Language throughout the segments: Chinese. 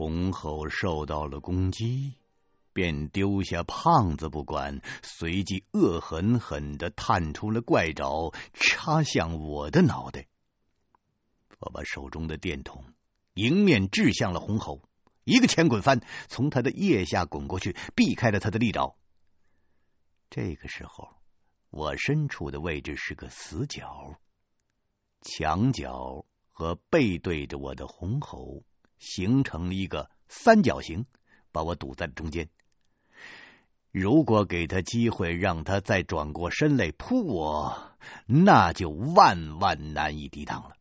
红猴受到了攻击，便丢下胖子不管，随即恶狠狠的探出了怪爪，插向我的脑袋。我把手中的电筒迎面掷向了红猴，一个前滚翻，从他的腋下滚过去，避开了他的利爪。这个时候，我身处的位置是个死角，墙角和背对着我的红猴形成了一个三角形，把我堵在了中间。如果给他机会让他再转过身来扑我，那就万万难以抵挡了。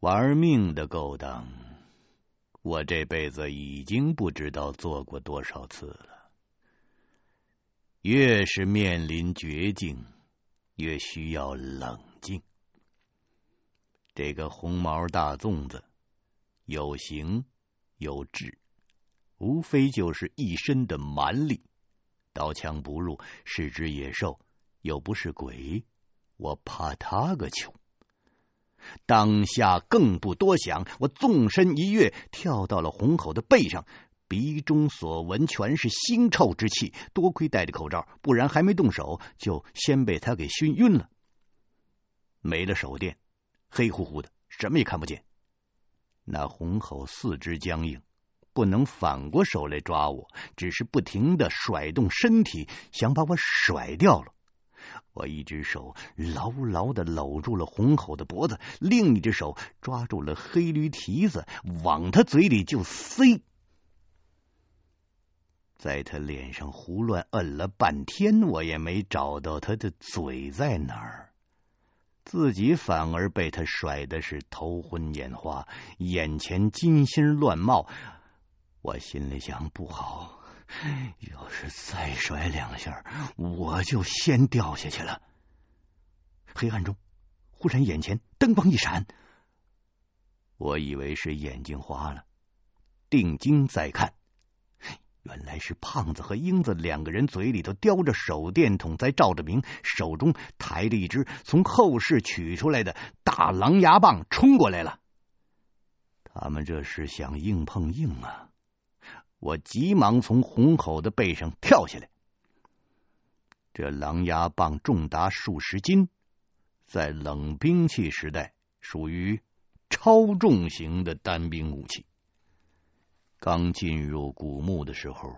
玩命的勾当，我这辈子已经不知道做过多少次了。越是面临绝境，越需要冷。这个红毛大粽子有形有质，无非就是一身的蛮力，刀枪不入，是只野兽，又不是鬼，我怕他个球！当下更不多想，我纵身一跃，跳到了红口的背上，鼻中所闻全是腥臭之气。多亏戴着口罩，不然还没动手，就先被他给熏晕了。没了手电，黑乎乎的，什么也看不见。那红猴四肢僵硬，不能反过手来抓我，只是不停的甩动身体，想把我甩掉了。我一只手牢牢的搂住了红猴的脖子，另一只手抓住了黑驴蹄子，往他嘴里就塞。在他脸上胡乱摁了半天，我也没找到他的嘴在哪儿，自己反而被他甩的是头昏眼花，眼前金星乱冒。我心里想，不好。要是再甩两下，我就先掉下去了。黑暗中，忽然眼前灯光一闪，我以为是眼睛花了，定睛再看，原来是胖子和英子两个人嘴里头叼着手电筒在照着明，手中抬着一只从后室取出来的大狼牙棒冲过来了。他们这是想硬碰硬啊！我急忙从红口的背上跳下来。这狼牙棒重达数十斤，在冷兵器时代属于超重型的单兵武器。刚进入古墓的时候，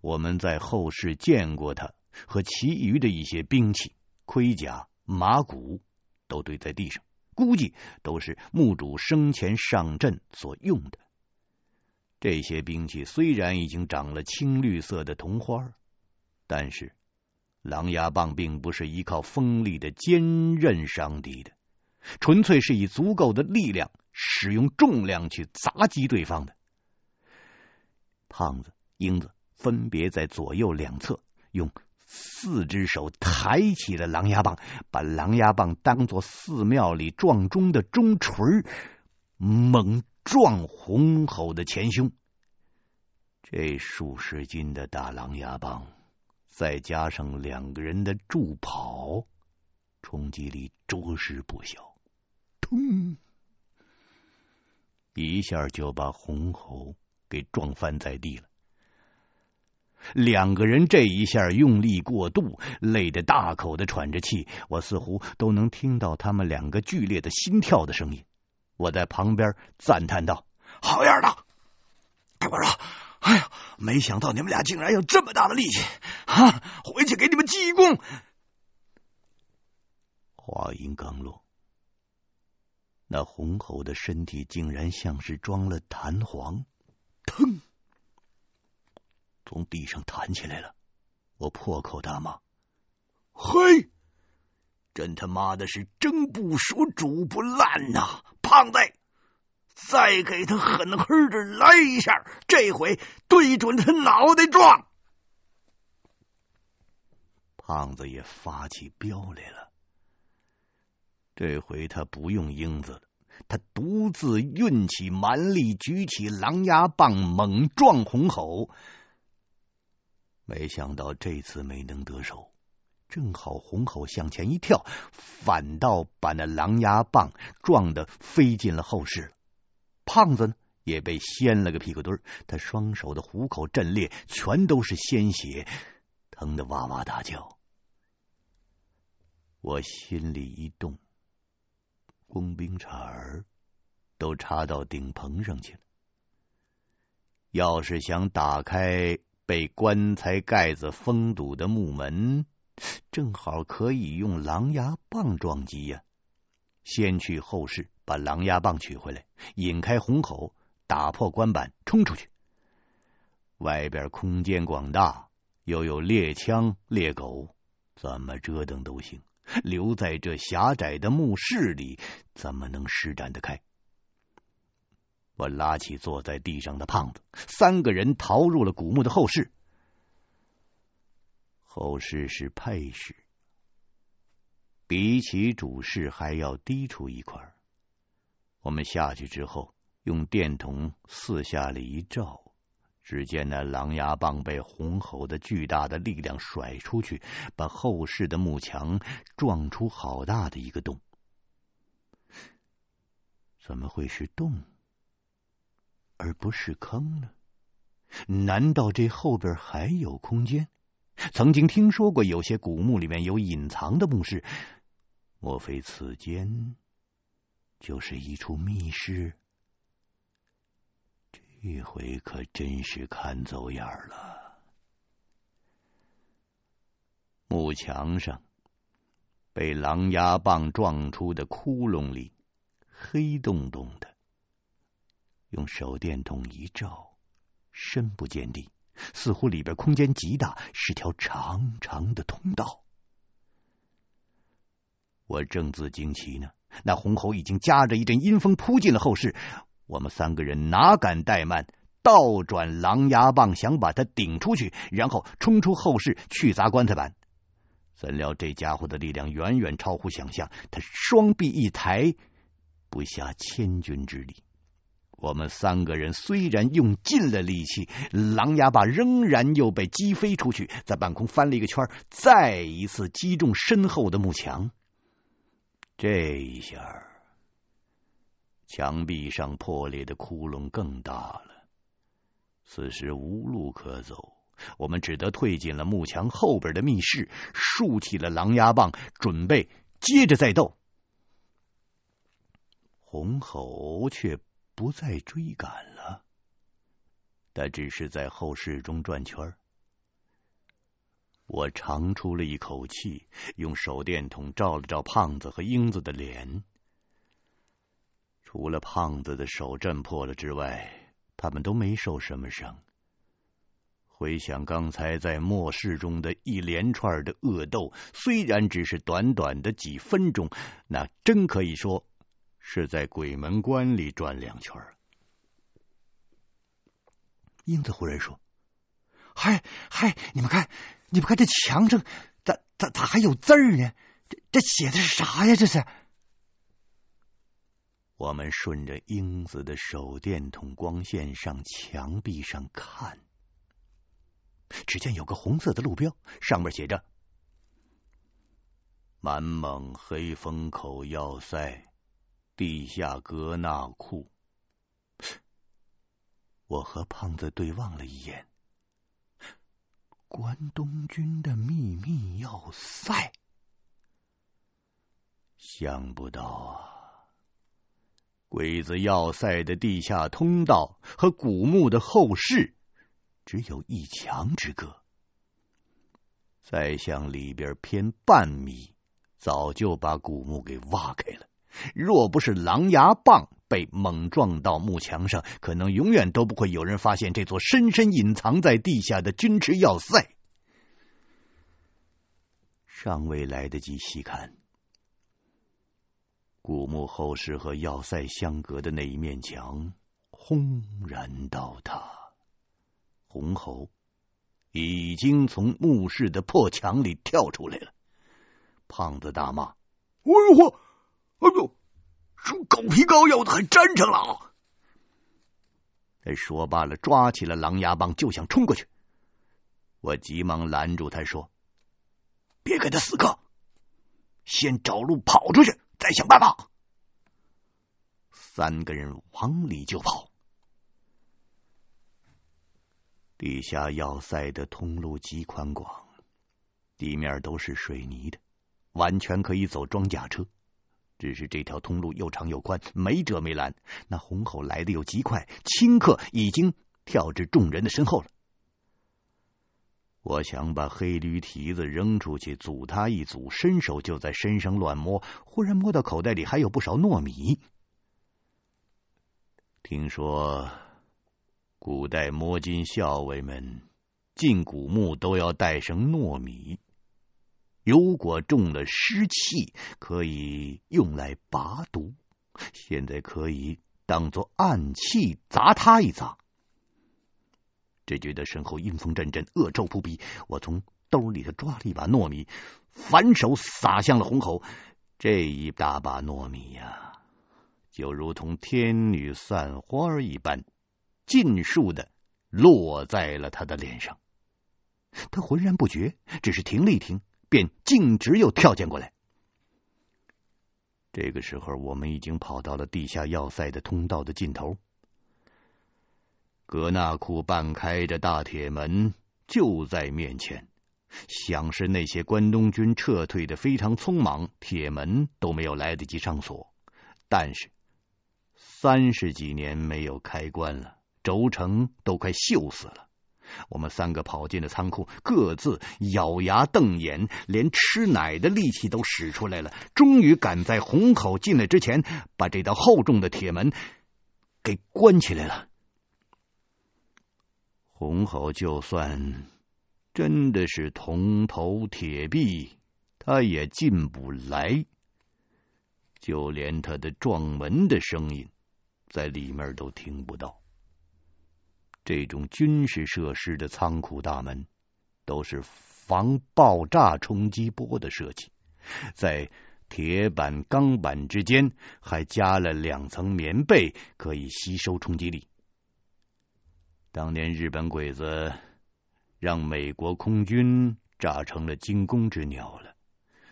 我们在后世见过他和其余的一些兵器、盔甲、马骨都堆在地上，估计都是墓主生前上阵所用的。这些兵器虽然已经长了青绿色的铜花，但是狼牙棒并不是依靠锋利的尖刃伤敌的，纯粹是以足够的力量使用重量去砸击对方的。胖子、英子分别在左右两侧用四只手抬起了狼牙棒，把狼牙棒当作寺庙里撞钟的钟锤猛撞红猴的前胸，这数十斤的大狼牙棒，再加上两个人的助跑，冲击力着实不小。砰！一下就把红猴给撞翻在地了。两个人这一下用力过度，累得大口的喘着气，我似乎都能听到他们两个剧烈的心跳的声音。我在旁边赞叹道：“好样的！大官啊，哎呀，没想到你们俩竟然有这么大的力气啊！回去给你们记一功。”话音刚落，那红猴的身体竟然像是装了弹簧，腾，从地上弹起来了。我破口大骂：“嘿！”真他妈的是蒸不熟，煮不烂呐！胖子，再给他狠狠的来一下，这回对准他脑袋撞。胖子也发起飙来了，这回他不用英子了，他独自运起蛮力，举起狼牙棒，猛撞红猴。没想到这次没能得手。正好红猴向前一跳，反倒把那狼牙棒撞得飞进了后室。胖子呢，也被掀了个屁股墩儿，他双手的虎口震裂，全都是鲜血，疼得哇哇大叫。我心里一动，工兵铲儿都插到顶棚上去了。要是想打开被棺材盖子封堵的木门，正好可以用狼牙棒撞击呀！先去后室把狼牙棒取回来，引开红口。打破关板，冲出去。外边空间广大，又有猎枪猎狗，怎么折腾都行。留在这狭窄的墓室里，怎么能施展得开？我拉起坐在地上的胖子，三个人逃入了古墓的后室。后室是配室，比起主室还要低出一块。我们下去之后。用电筒四下里一照，只见那狼牙棒被红猴的巨大的力量甩出去，把后室的木墙撞出好大的一个洞。怎么会是洞，而不是坑呢？难道这后边还有空间？曾经听说过有些古墓里面有隐藏的墓室，莫非此间就是一处密室？这回可真是看走眼了。木墙上被狼牙棒撞出的窟窿里，黑洞洞的。用手电筒一照，深不见底，似乎里边空间极大，是条长长的通道。我正自惊奇呢，那红猴已经夹着一阵阴风扑进了后室。我们三个人哪敢怠慢，倒转狼牙棒想把他顶出去，然后冲出后室去砸棺材板。怎料这家伙的力量远远超乎想象，他双臂一抬，不下千钧之力。我们三个人虽然用尽了力气，狼牙棒仍然又被击飞出去，在半空翻了一个圈，再一次击中身后的木墙。这一下。墙壁上破裂的窟窿更大了，此时无路可走，我们只得退进了木墙后边的密室，竖起了狼牙棒，准备接着再斗。红猴却不再追赶了，他只是在后室中转圈。我长出了一口气，用手电筒照了照胖子和英子的脸。除了胖子的手震破了之外，他们都没受什么伤。回想刚才在末世中的一连串的恶斗，虽然只是短短的几分钟，那真可以说是在鬼门关里转两圈。英子忽然说：“嗨嗨，你们看，你们看这墙上咋咋咋还有字呢？这这写的是啥呀？这是？”我们顺着英子的手电筒光线上墙壁上看，只见有个红色的路标，上面写着“满蒙黑风口要塞地下格纳库”。我和胖子对望了一眼，关东军的秘密要塞，想不到啊！鬼子要塞的地下通道和古墓的后室只有一墙之隔，再向里边偏半米，早就把古墓给挖开了。若不是狼牙棒被猛撞到木墙上，可能永远都不会有人发现这座深深隐藏在地下的军事要塞。尚未来得及细看。古墓后室和要塞相隔的那一面墙轰然倒塌，红猴已经从墓室的破墙里跳出来了。胖子大骂：“哎呦呵，哎呦，这狗皮膏药的还粘上了！”他说罢了，抓起了狼牙棒就想冲过去。我急忙拦住他说：“别给他死磕，先找路跑出去。”再想办法。三个人往里就跑。地下要塞的通路极宽广，地面都是水泥的，完全可以走装甲车。只是这条通路又长又宽，没遮没拦。那红吼来的又极快，顷刻已经跳至众人的身后了。我想把黑驴蹄子扔出去，阻他一阻，伸手就在身上乱摸，忽然摸到口袋里还有不少糯米。听说古代摸金校尉们进古墓都要带上糯米。如果中了湿气，可以用来拔毒。现在可以当做暗器砸他一砸。只觉得身后阴风阵阵，恶臭扑鼻。我从兜里头抓了一把糯米，反手撒向了虹口。这一大把糯米呀，就如同天女散花一般，尽数的落在了他的脸上。他浑然不觉，只是停了一停。便径直又跳进过来。这个时候，我们已经跑到了地下要塞的通道的尽头。格纳库半开着大铁门就在面前，想是那些关东军撤退的非常匆忙，铁门都没有来得及上锁。但是三十几年没有开关了，轴承都快锈死了。我们三个跑进了仓库，各自咬牙瞪眼，连吃奶的力气都使出来了。终于赶在虹口进来之前，把这道厚重的铁门给关起来了。洪厚就算真的是铜头铁臂，他也进不来，就连他的撞门的声音，在里面都听不到。这种军事设施的仓库大门都是防爆炸冲击波的设计，在铁板、钢板之间还加了两层棉被，可以吸收冲击力。当年日本鬼子让美国空军炸成了惊弓之鸟了，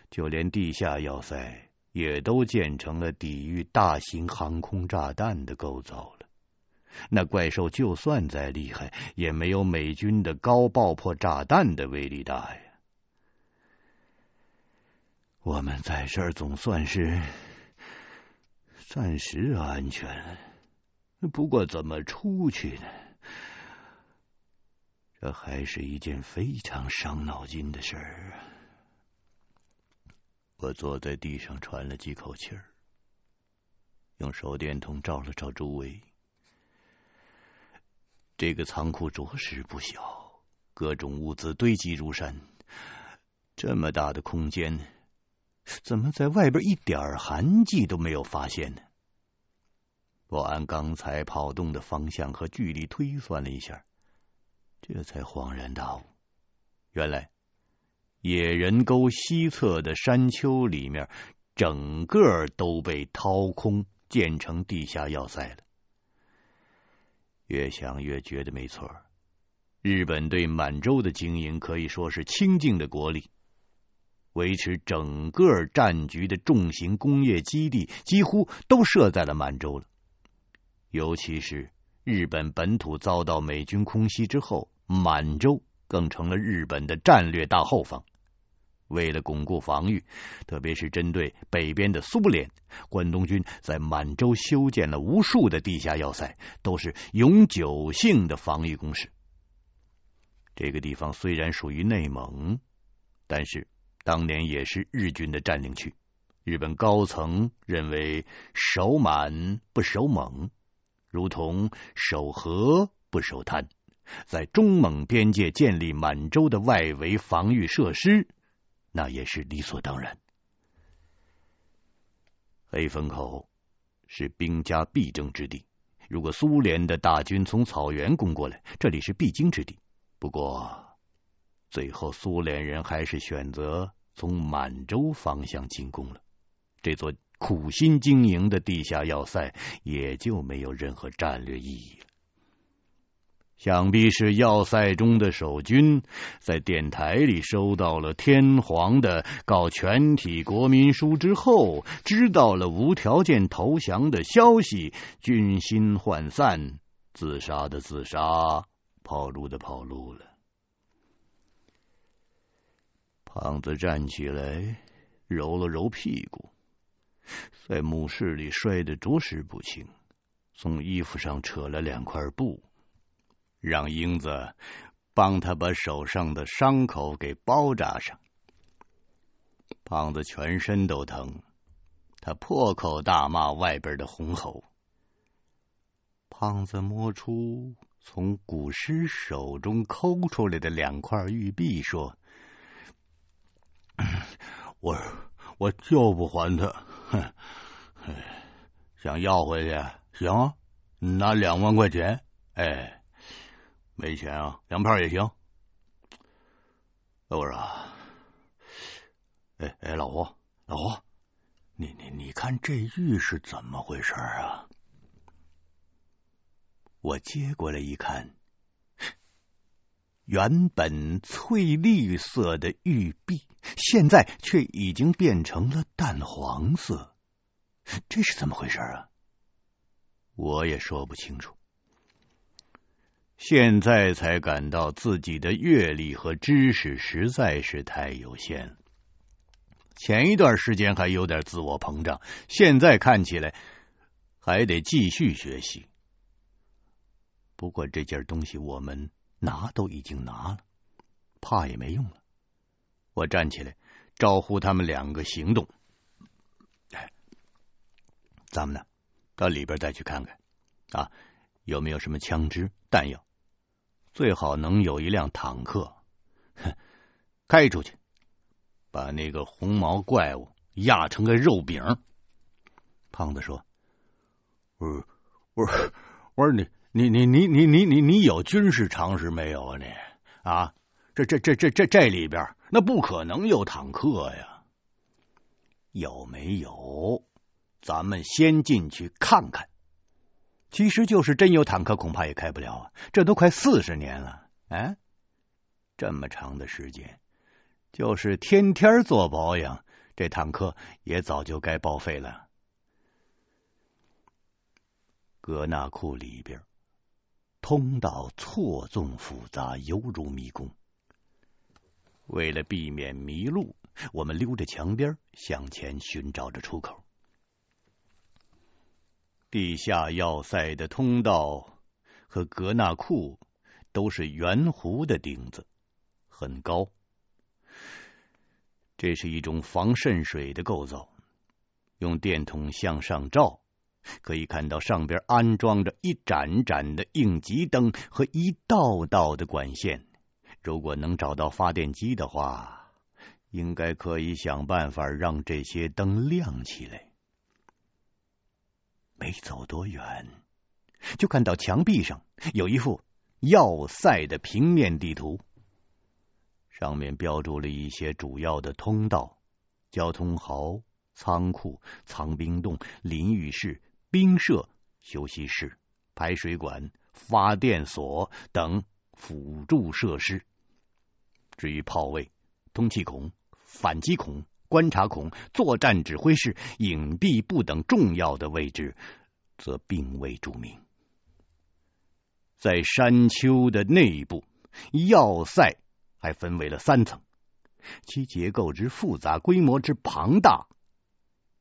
就连地下要塞也都建成了抵御大型航空炸弹的构造了。那怪兽就算再厉害，也没有美军的高爆破炸弹的威力大呀。我们在这儿总算是暂时安全，不过怎么出去呢？这还是一件非常伤脑筋的事儿。我坐在地上喘了几口气儿，用手电筒照了照周围。这个仓库着实不小，各种物资堆积如山。这么大的空间，怎么在外边一点痕迹都没有发现呢？我按刚才跑动的方向和距离推算了一下，这才恍然大悟：原来野人沟西侧的山丘里面，整个都被掏空，建成地下要塞了。越想越觉得没错，日本对满洲的经营可以说是倾尽的国力，维持整个战局的重型工业基地几乎都设在了满洲了。尤其是日本本土遭到美军空袭之后，满洲更成了日本的战略大后方。为了巩固防御，特别是针对北边的苏联，关东军在满洲修建了无数的地下要塞，都是永久性的防御工事。这个地方虽然属于内蒙，但是当年也是日军的占领区。日本高层认为守满不守蒙，如同守和不守滩，在中蒙边界建立满洲的外围防御设施。那也是理所当然。黑风口是兵家必争之地，如果苏联的大军从草原攻过来，这里是必经之地。不过，最后苏联人还是选择从满洲方向进攻了，这座苦心经营的地下要塞也就没有任何战略意义了。想必是要塞中的守军在电台里收到了天皇的告全体国民书之后，知道了无条件投降的消息，军心涣散，自杀的自杀，跑路的跑路了。胖子站起来，揉了揉屁股，在墓室里摔得着实不轻，从衣服上扯了两块布，让英子帮他把手上的伤口给包扎上。胖子全身都疼，他破口大骂外边的红猴。胖子摸出从古尸手中抠出来的两块玉璧，说。我我就不还他，哼！想要回去行，拿两万块钱。哎，没钱啊，粮票也行。我说，哎哎，老胡老胡，你你你看这玉是怎么回事啊？我接过来一看。原本翠绿色的玉璧，现在却已经变成了淡黄色，这是怎么回事啊？我也说不清楚。现在才感到自己的阅历和知识实在是太有限了。前一段时间还有点自我膨胀，现在看起来还得继续学习。不过这件东西我们。拿都已经拿了，怕也没用了。我站起来，招呼他们两个行动。咱们呢，到里边再去看看啊，有没有什么枪支弹药？最好能有一辆坦克，哼，开出去，把那个红毛怪物压成个肉饼。胖子说：“我说，我说，我说你。”你你你你你你你有军事常识没有啊？你啊，这这这这这这里边那不可能有坦克呀！有没有？咱们先进去看看。其实就是真有坦克，恐怕也开不了啊！这都快四十年了，哎，这么长的时间，就是天天做保养，这坦克也早就该报废了。格纳库里边。通道错综复杂，犹如迷宫。为了避免迷路，我们溜着墙边向前寻找着出口。地下要塞的通道和格纳库都是圆弧的顶子，很高。这是一种防渗水的构造，用电筒向上照。可以看到上边安装着一盏盏的应急灯和一道道的管线。如果能找到发电机的话，应该可以想办法让这些灯亮起来。没走多远，就看到墙壁上有一幅要塞的平面地图，上面标注了一些主要的通道、交通壕、仓库、藏兵洞、淋浴室。兵舍、休息室、排水管、发电所等辅助设施。至于炮位、通气孔、反击孔、观察孔、作战指挥室、隐蔽部等重要的位置，则并未注明。在山丘的内部，要塞还分为了三层，其结构之复杂、规模之庞大，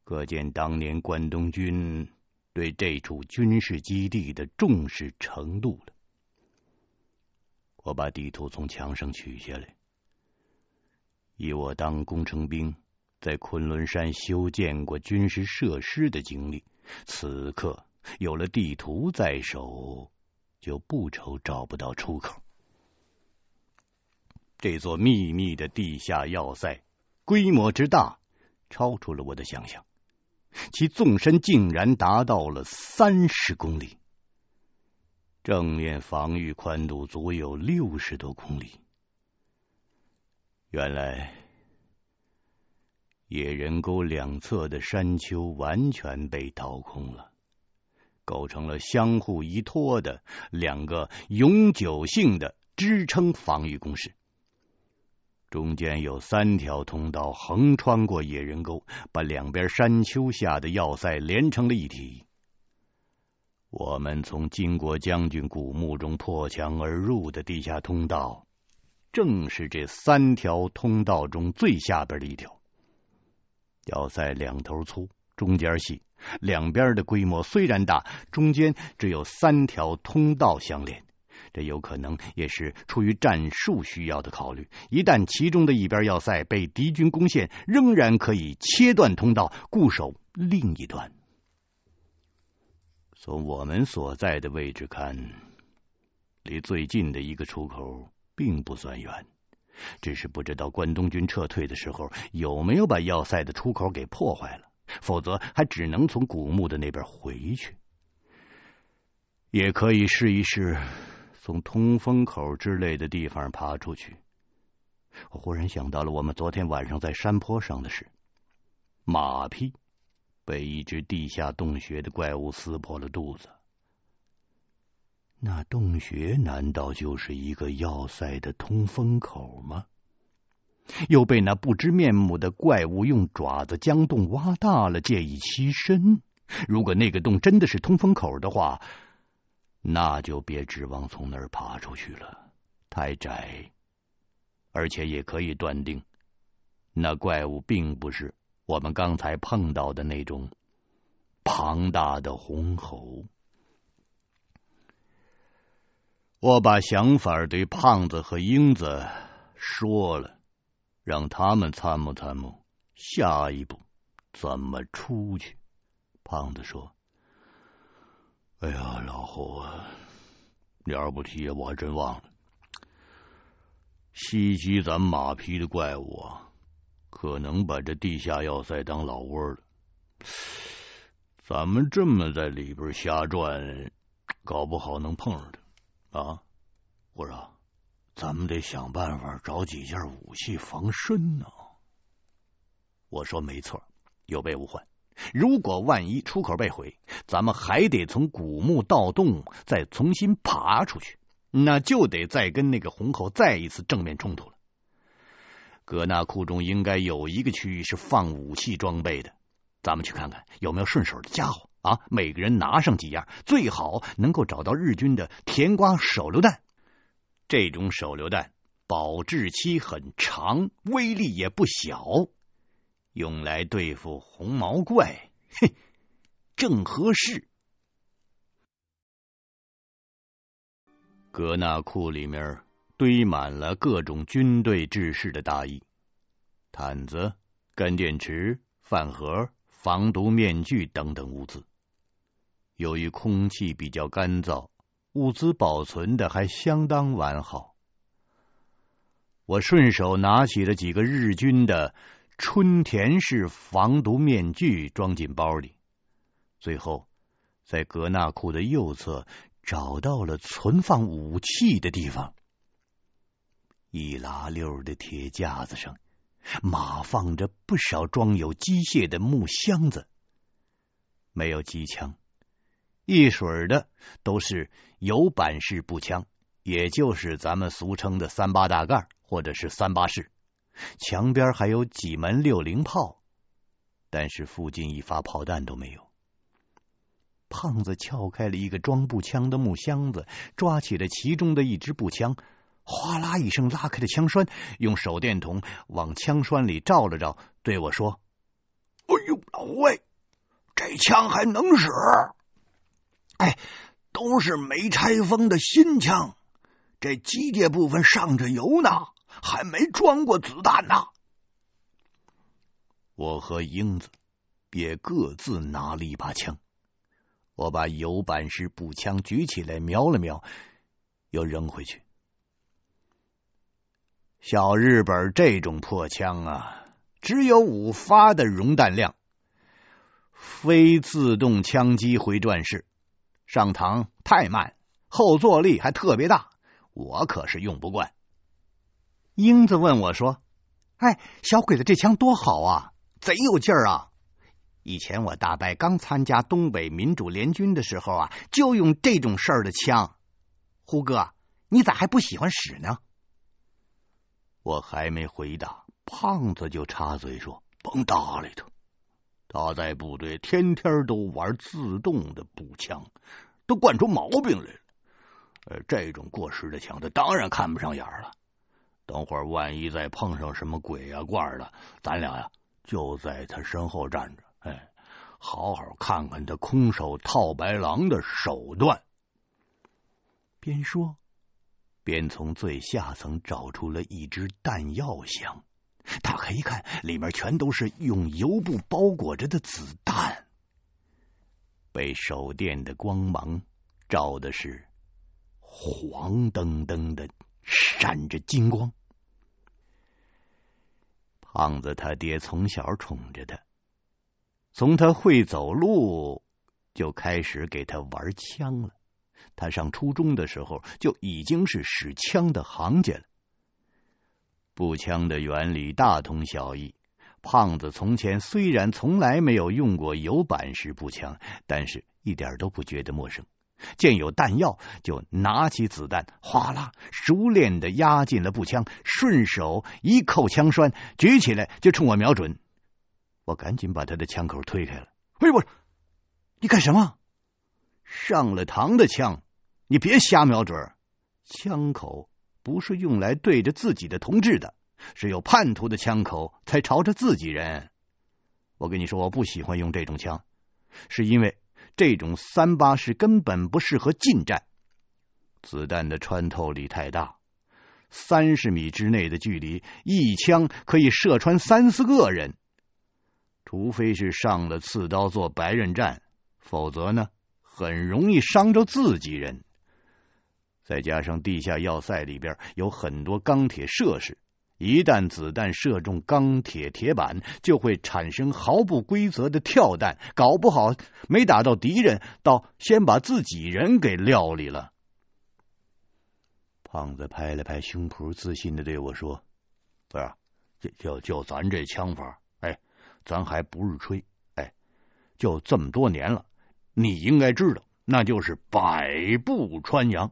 可见当年关东军。对这处军事基地的重视程度了。我把地图从墙上取下来，以我当工程兵在昆仑山修建过军事设施的经历，此刻有了地图在手，就不愁找不到出口。这座秘密的地下要塞规模之大，超出了我的想象。其纵深竟然达到了三十公里，正面防御宽度足有六十多公里。原来野人沟两侧的山丘完全被掏空了，构成了相互依托的两个永久性的支撑防御工事。中间有三条通道横穿过野人沟，把两边山丘下的要塞连成了一体。我们从金国将军古墓中破墙而入的地下通道，正是这三条通道中最下边的一条。要塞两头粗，中间细，两边的规模虽然大，中间只有三条通道相连。这有可能也是出于战术需要的考虑。一旦其中的一边要塞被敌军攻陷，仍然可以切断通道，固守另一端。从我们所在的位置看，离最近的一个出口并不算远，只是不知道关东军撤退的时候有没有把要塞的出口给破坏了，否则还只能从古墓的那边回去。也可以试一试。从通风口之类的地方爬出去，我忽然想到了我们昨天晚上在山坡上的事。马匹被一只地下洞穴的怪物撕破了肚子，那洞穴难道就是一个要塞的通风口吗？又被那不知面目的怪物用爪子将洞挖大了，借以栖身。如果那个洞真的是通风口的话，那就别指望从那儿爬出去了，太窄，而且也可以断定，那怪物并不是我们刚才碰到的那种庞大的红猴。我把想法对胖子和英子说了，让他们参谋参谋下一步怎么出去。胖子说。哎呀，老胡啊，你要不提，我还真忘了。袭击咱马匹的怪物啊，可能把这地下要塞当老窝了。咱们这么在里边瞎转，搞不好能碰上他啊！我说，咱们得想办法找几件武器防身呢。我说没错，有备无患。如果万一出口被毁，咱们还得从古墓盗洞，再重新爬出去，那就得再跟那个红猴再一次正面冲突了。葛纳库中应该有一个区域是放武器装备的，咱们去看看有没有顺手的家伙啊！每个人拿上几样，最好能够找到日军的甜瓜手榴弹。这种手榴弹保质期很长，威力也不小。用来对付红毛怪，嘿，正合适。格纳库里面堆满了各种军队制式的大衣、毯子、干电池、饭盒、防毒面具等等物资。由于空气比较干燥，物资保存的还相当完好。我顺手拿起了几个日军的。春田式防毒面具装进包里，最后在格纳库的右侧找到了存放武器的地方。一拉溜的铁架子上码放着不少装有机械的木箱子，没有机枪，一水的都是有板式步枪，也就是咱们俗称的三八大盖或者是三八式。墙边还有几门六零炮，但是附近一发炮弹都没有。胖子撬开了一个装步枪的木箱子，抓起了其中的一支步枪，哗啦一声拉开了枪栓，用手电筒往枪栓里照了照，对我说：“哎呦，老魏，这枪还能使？哎，都是没拆封的新枪，这机械部分上着油呢。”还没装过子弹呢。我和英子也各自拿了一把枪。我把油板式步枪举起来瞄了瞄，又扔回去。小日本这种破枪啊，只有五发的容弹量，非自动枪机回转式，上膛太慢，后坐力还特别大，我可是用不惯。英子问我说：“哎，小鬼子这枪多好啊，贼有劲儿啊！以前我大伯刚参加东北民主联军的时候啊，就用这种式儿的枪。胡哥，你咋还不喜欢使呢？”我还没回答，胖子就插嘴说：“甭搭理他，他在部队天天都玩自动的步枪，都惯出毛病来了。呃，这种过时的枪，他当然看不上眼了。等会儿万一再碰上什么鬼呀怪的，咱俩呀就在他身后站着，哎，好好看看他空手套白狼的手段。边说，边从最下层找出了一只弹药箱，打开一看，里面全都是用油布包裹着的子弹，被手电的光芒照的是黄澄澄的。闪着金光，胖子他爹从小宠着他，从他会走路就开始给他玩枪了。他上初中的时候就已经是使枪的行家了。步枪的原理大同小异。胖子从前虽然从来没有用过有板式步枪，但是一点都不觉得陌生。见有弹药，就拿起子弹，哗啦，熟练的压进了步枪，顺手一扣枪栓，举起来就冲我瞄准。我赶紧把他的枪口推开了。哎，我，你干什么？上了膛的枪，你别瞎瞄准。枪口不是用来对着自己的同志的，是有叛徒的枪口才朝着自己人。我跟你说，我不喜欢用这种枪，是因为。这种三八式根本不适合近战，子弹的穿透力太大，三十米之内的距离，一枪可以射穿三四个人。除非是上了刺刀做白刃战，否则呢，很容易伤着自己人。再加上地下要塞里边有很多钢铁设施。一旦子弹射中钢铁铁板，就会产生毫不规则的跳弹，搞不好没打到敌人，倒先把自己人给料理了。胖子拍了拍胸脯，自信的对我说：“不是，就就就咱这枪法，哎，咱还不是吹，哎，就这么多年了，你应该知道，那就是百步穿杨，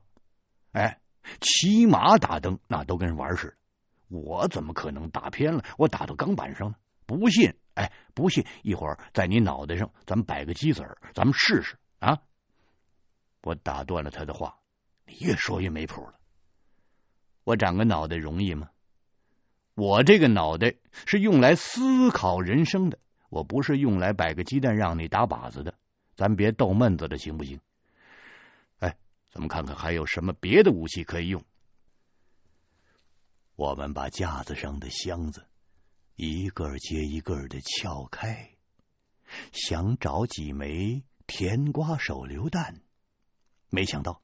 哎，骑马打灯，那都跟玩似的。”我怎么可能打偏了？我打到钢板上呢？不信，哎，不信，一会儿在你脑袋上，咱们摆个鸡子儿，咱们试试啊！我打断了他的话，你越说越没谱了。我长个脑袋容易吗？我这个脑袋是用来思考人生的，我不是用来摆个鸡蛋让你打靶子的。咱别逗闷子了，行不行？咱们看看还有什么别的武器可以用。我们把架子上的箱子一个接一个的撬开，想找几枚甜瓜手榴弹，没想到，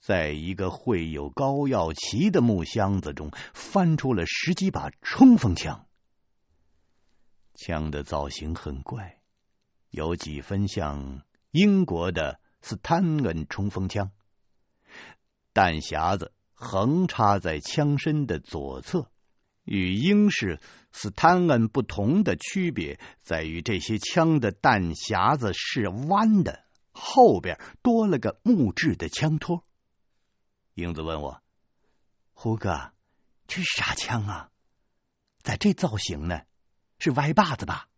在一个绘有膏药旗的木箱子中翻出了十几把冲锋枪。枪的造型很怪，有几分像英国的斯坦恩冲锋枪，弹匣子。横插在枪身的左侧，与英式斯坦恩不同的区别在于，这些枪的弹匣子是弯的，后边多了个木质的枪托。英子问我：“胡哥，这是啥枪啊？咋这造型呢？是歪把子吧？”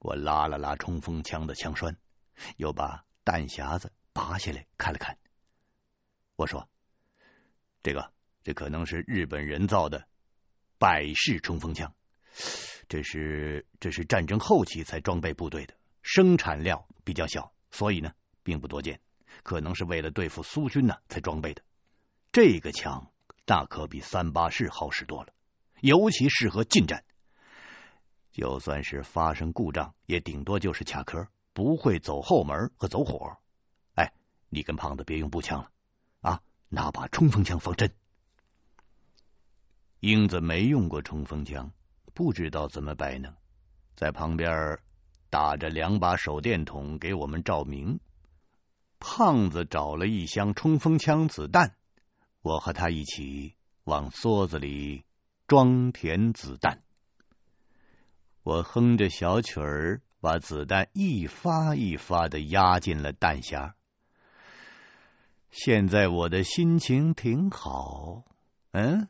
我拉了拉冲锋枪的枪栓，又把弹匣子拔下来看了看。我说。这个，这可能是日本人造的百式冲锋枪，这是这是战争后期才装备部队的，生产量比较小，所以呢并不多见，可能是为了对付苏军呢才装备的。这个枪那可比三八式好使多了，尤其适合近战。就算是发生故障，也顶多就是卡壳，不会走后门和走火。哎，你跟胖子别用步枪了啊。拿把冲锋枪方阵。英子没用过冲锋枪，不知道怎么摆弄，在旁边打着两把手电筒给我们照明。胖子找了一箱冲锋枪子弹，我和他一起往梭子里装填子弹。我哼着小曲儿，把子弹一发一发的压进了弹匣。现在我的心情挺好，嗯，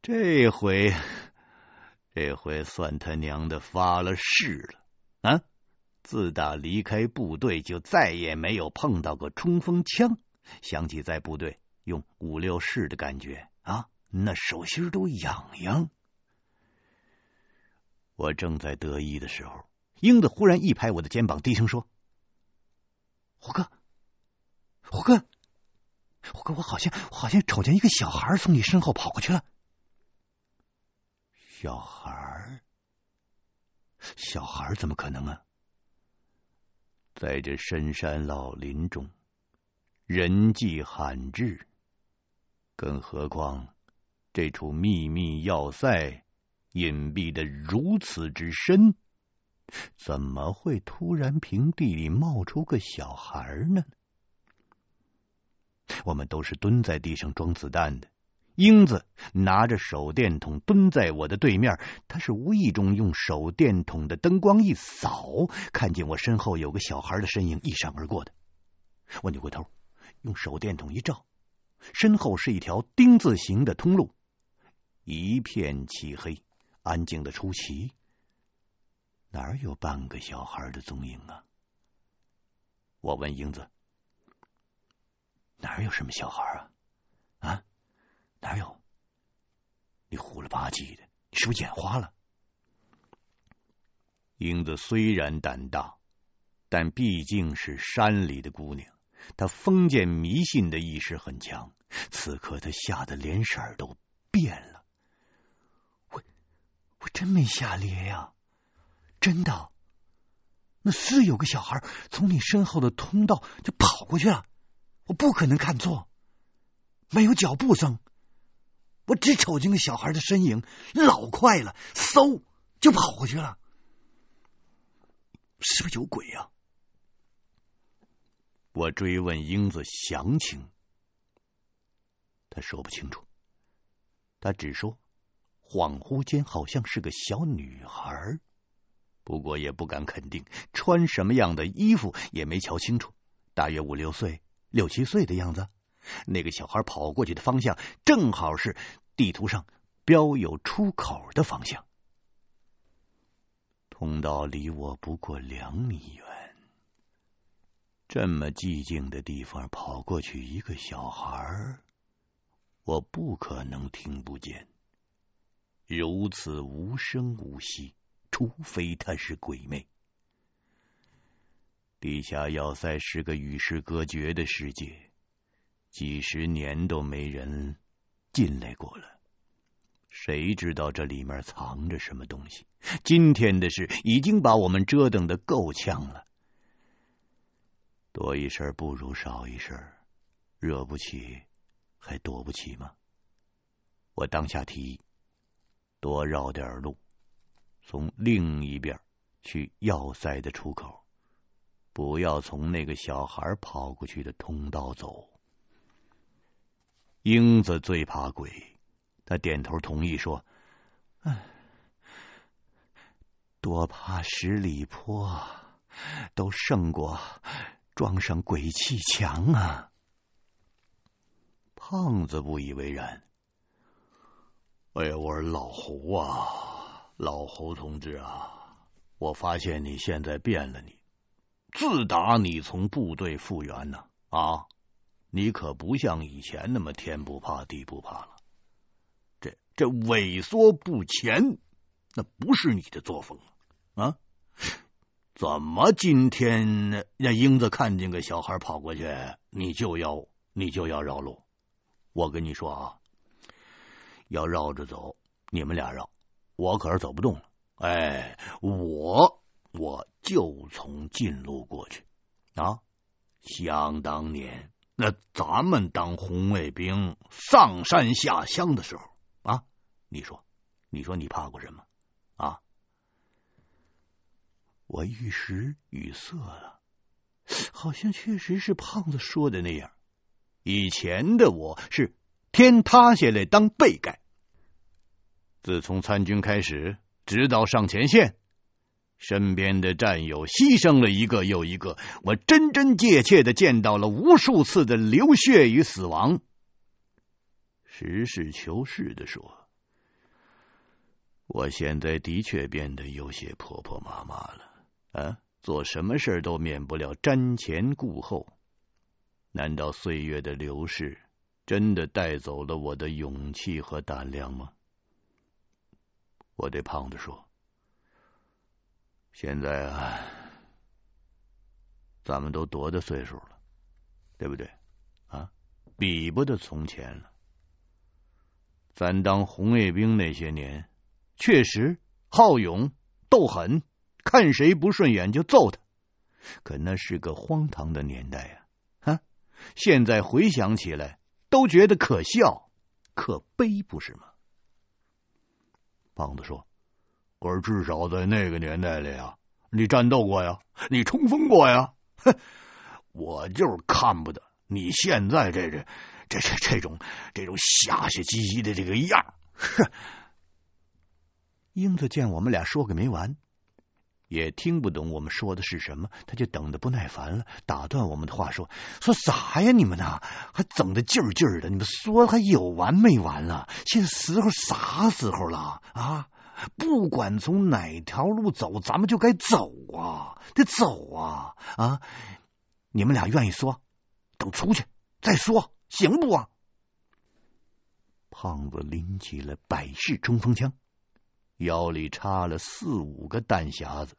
这回，这回算他娘的发了誓了啊！自打离开部队，就再也没有碰到过冲锋枪。想起在部队用五六式的感觉啊，那手心都痒痒。我正在得意的时候，英子忽然一拍我的肩膀，低声说：“虎哥，虎哥，虎哥，我好像我好像瞅见一个小孩从你身后跑过去了。”小孩？小孩怎么可能啊？在这深山老林中，人迹罕至，更何况这处秘密要塞隐蔽的如此之深，怎么会突然平地里冒出个小孩呢？我们都是蹲在地上装子弹的。英子拿着手电筒蹲在我的对面，他是无意中用手电筒的灯光一扫，看见我身后有个小孩的身影一闪而过的。我扭过头，用手电筒一照，身后是一条丁字形的通路，一片漆黑，安静的出奇，哪有半个小孩的踪影啊？我问英子：“哪有什么小孩啊？”啊？哪有？你虎了吧唧的，你是不是眼花了？英子虽然胆大，但毕竟是山里的姑娘，她封建迷信的意识很强。此刻她吓得脸色都变了。我真没瞎咧呀，真的。那是有个小孩从你身后的通道就跑过去了，我不可能看错，没有脚步声。我只瞅见个小孩的身影，老快了，嗖就跑过去了，是不是有鬼呀？我追问英子详情，他说不清楚，他只说恍惚间好像是个小女孩，不过也不敢肯定，穿什么样的衣服也没瞧清楚，大约五六岁、六七岁的样子。那个小孩跑过去的方向，正好是地图上标有出口的方向。通道离我不过两米远，这么寂静的地方跑过去一个小孩，我不可能听不见。如此无声无息，除非他是鬼魅。地下要塞是个与世隔绝的世界。几十年都没人进来过了，谁知道这里面藏着什么东西？今天的事已经把我们折腾得够呛了，多一事不如少一事，惹不起还躲不起吗？我当下提议，多绕点路，从另一边去要塞的出口，不要从那个小孩跑过去的通道走。英子最怕鬼，他点头同意说：“唉，多怕十里坡，都胜过装上鬼气墙啊。”胖子不以为然。哎呀，我说老胡啊，老胡同志啊，我发现你现在变了你，自打你从部队复员呢，啊。你可不像以前那么天不怕地不怕了，这这畏缩不前，那不是你的作风啊！怎么今天让英子看见个小孩跑过去，你就要你就要绕路？我跟你说啊，要绕着走，你们俩绕，我可是走不动了。哎，我我就从近路过去啊！想当年。那咱们当红卫兵上山下乡的时候啊，你说，你说你怕过什么啊？我一时语塞了，好像确实是胖子说的那样。以前的我是天塌下来当被盖，自从参军开始，直到上前线。身边的战友牺牲了一个又一个，我真真切切的见到了无数次的流血与死亡。实事求是的说，我现在的确变得有些婆婆妈妈了啊！做什么事都免不了瞻前顾后。难道岁月的流逝真的带走了我的勇气和胆量吗？我对胖子说：“现在啊，咱们都多大岁数了，对不对？啊，比不得从前了。咱当红卫兵那些年，确实好勇斗狠，看谁不顺眼就揍他。可那是个荒唐的年代呀。”啊现在回想起来，都觉得可笑、可悲，不是吗？胖子说：“可是至少在那个年代里啊，你战斗过呀，你冲锋过呀。哼，我就是看不得你现在这这这这这种这种下下唧唧的这个样。”哼。英子见我们俩说个没完。也听不懂我们说的是什么，他就等得不耐烦了，打断我们的话说：“说啥呀？你们呢？还整得劲儿劲儿的？你们说还有完没完了？现在时候啥时候了啊？不管从哪条路走，咱们就该走啊，得走啊啊！你们俩愿意说，等出去再说，行不啊？”胖子拎起了百式冲锋枪，腰里插了四五个弹匣子。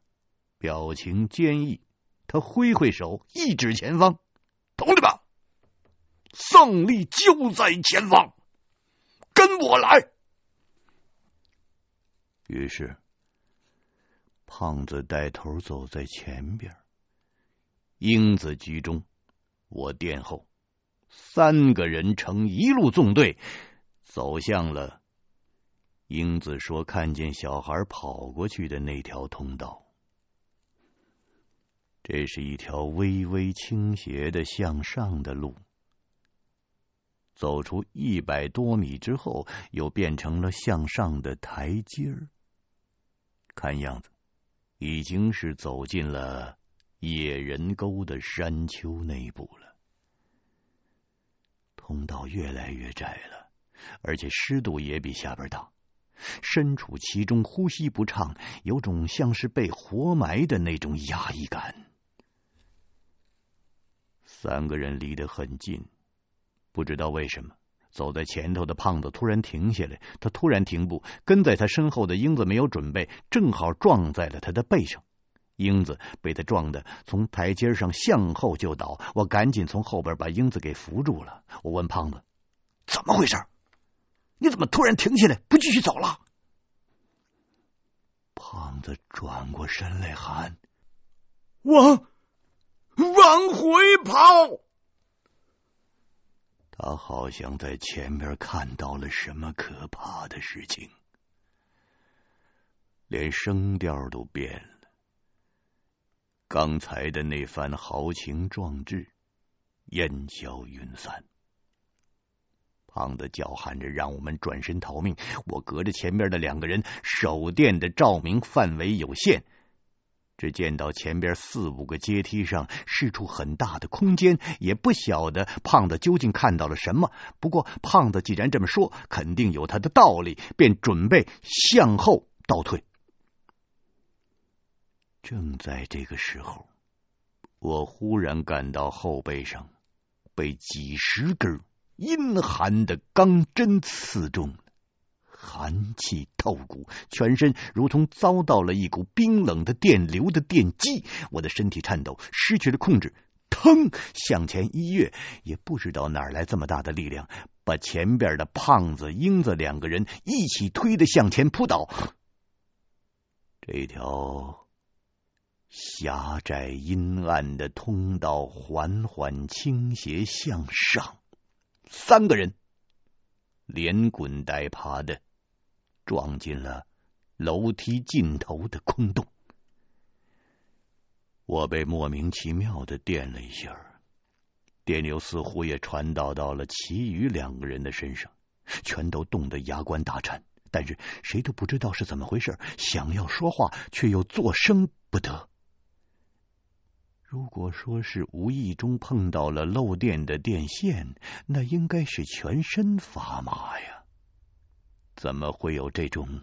表情坚毅，他挥挥手，一指前方：“同志们，胜利就在前方，跟我来！”于是，胖子带头走在前边，英子居中，我殿后，三个人成一路纵队，走向了英子说看见小孩跑过去的那条通道。这是一条微微倾斜的向上的路，走出一百多米之后，又变成了向上的台阶儿。看样子，已经是走进了野人沟的山丘内部了。通道越来越窄了，而且湿度也比下边大，身处其中，呼吸不畅，有种像是被活埋的那种压抑感。三个人离得很近，不知道为什么，走在前头的胖子突然停下来。他突然停步，跟在他身后的英子没有准备，正好撞在了他的背上。英子被他撞得从台阶上向后就倒，我赶紧从后边把英子给扶住了。我问胖子：“怎么回事？你怎么突然停下来，不继续走了？”胖子转过身来喊：“我。”往回跑！他好像在前面看到了什么可怕的事情，连声调都变了。刚才的那番豪情壮志烟消云散。胖子叫喊着让我们转身逃命，我隔着前面的两个人，手电的照明范围有限。只见到前边四五个阶梯上是处很大的空间，也不晓得胖子究竟看到了什么。不过胖子既然这么说，肯定有他的道理，便准备向后倒退。正在这个时候，我忽然感到后背上被几十根阴寒的钢针刺中。寒气透骨，全身如同遭到了一股冰冷的电流的电击，我的身体颤抖，失去了控制，腾向前一跃，也不知道哪来这么大的力量，把前边的胖子、英子两个人一起推的向前扑倒。这条狭窄阴暗的通道缓缓倾斜向上，三个人连滚带爬的。撞进了楼梯尽头的空洞，我被莫名其妙的电了一下，电流似乎也传导到了其余两个人的身上，全都冻得牙关打颤，但是谁都不知道是怎么回事，想要说话却又作声不得。如果说是无意中碰到了漏电的电线，那应该是全身发麻呀。怎么会有这种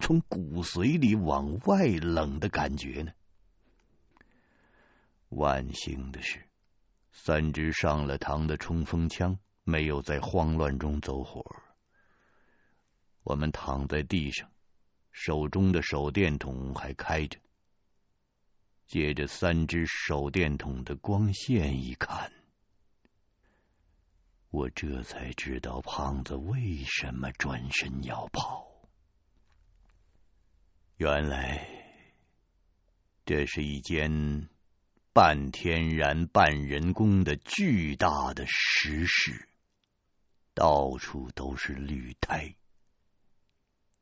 从骨髓里往外冷的感觉呢？万幸的是，三支上了膛的冲锋枪没有在慌乱中走火。我们躺在地上，手中的手电筒还开着。借着三支手电筒的光线一看，我这才知道胖子为什么转身要跑。原来，这是一间半天然半人工的巨大的石室，到处都是绿苔，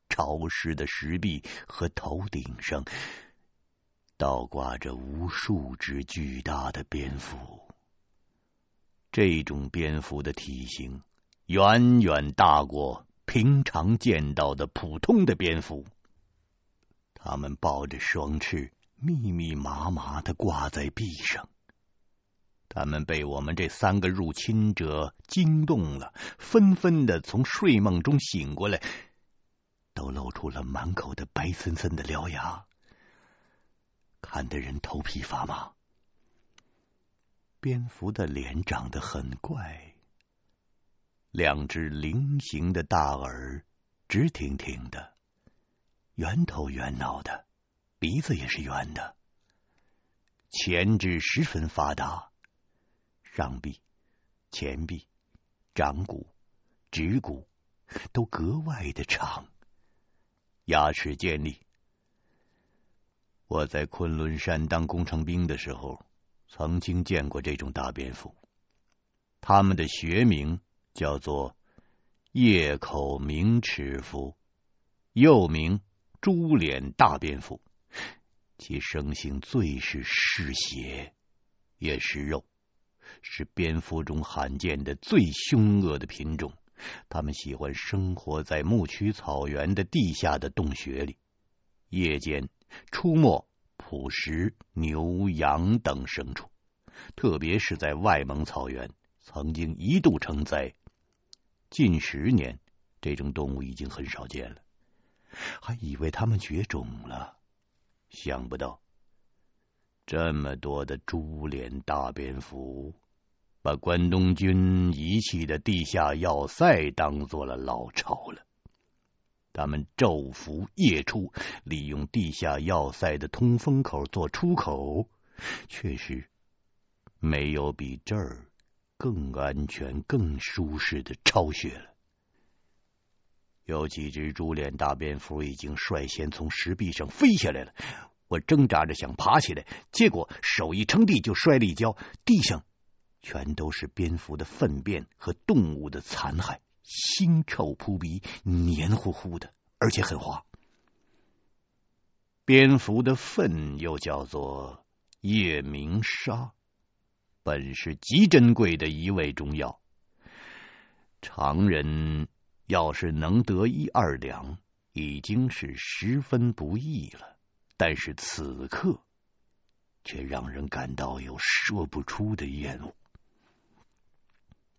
潮湿的石壁和头顶上。倒挂着无数只巨大的蝙蝠，这种蝙蝠的体型远远大过平常见到的普通的蝙蝠。它们抱着双翅，密密麻麻的挂在壁上。它们被我们这三个入侵者惊动了，纷纷的从睡梦中醒过来，都露出了满口的白森森的獠牙。看得人头皮发麻。蝙蝠的脸长得很怪，两只菱形的大耳，直挺挺的，圆头圆脑的，鼻子也是圆的。前肢十分发达，上臂、前臂、掌骨、指骨都格外的长，牙齿尖利。我在昆仑山当工程兵的时候，曾经见过这种大蝙蝠。它们的学名叫做叶口明齿蝠，又名猪脸大蝙蝠。其生性最是嗜血，也食肉，是蝙蝠中罕见的最凶恶的品种。它们喜欢生活在牧区草原的地下的洞穴里，夜间。出没捕食牛羊等牲畜，特别是在外蒙草原，曾经一度成灾。近十年，这种动物已经很少见了，还以为它们绝种了。想不到，这么多的猪脸大蝙蝠，把关东军遗弃的地下要塞当做了老巢了。他们昼伏夜出，利用地下要塞的通风口做出口，确实没有比这儿更安全、更舒适的巢穴了。有几只猪脸大蝙蝠已经率先从石壁上飞下来了，我挣扎着想爬起来，结果手一撑地就摔了一跤，地上全都是蝙蝠的粪便和动物的残骸。腥臭扑鼻，黏糊糊的，而且很滑。蝙蝠的粪又叫做夜明砂，本是极珍贵的一味中药。常人要是能得一二两，已经是十分不易了。但是此刻，却让人感到有说不出的厌恶。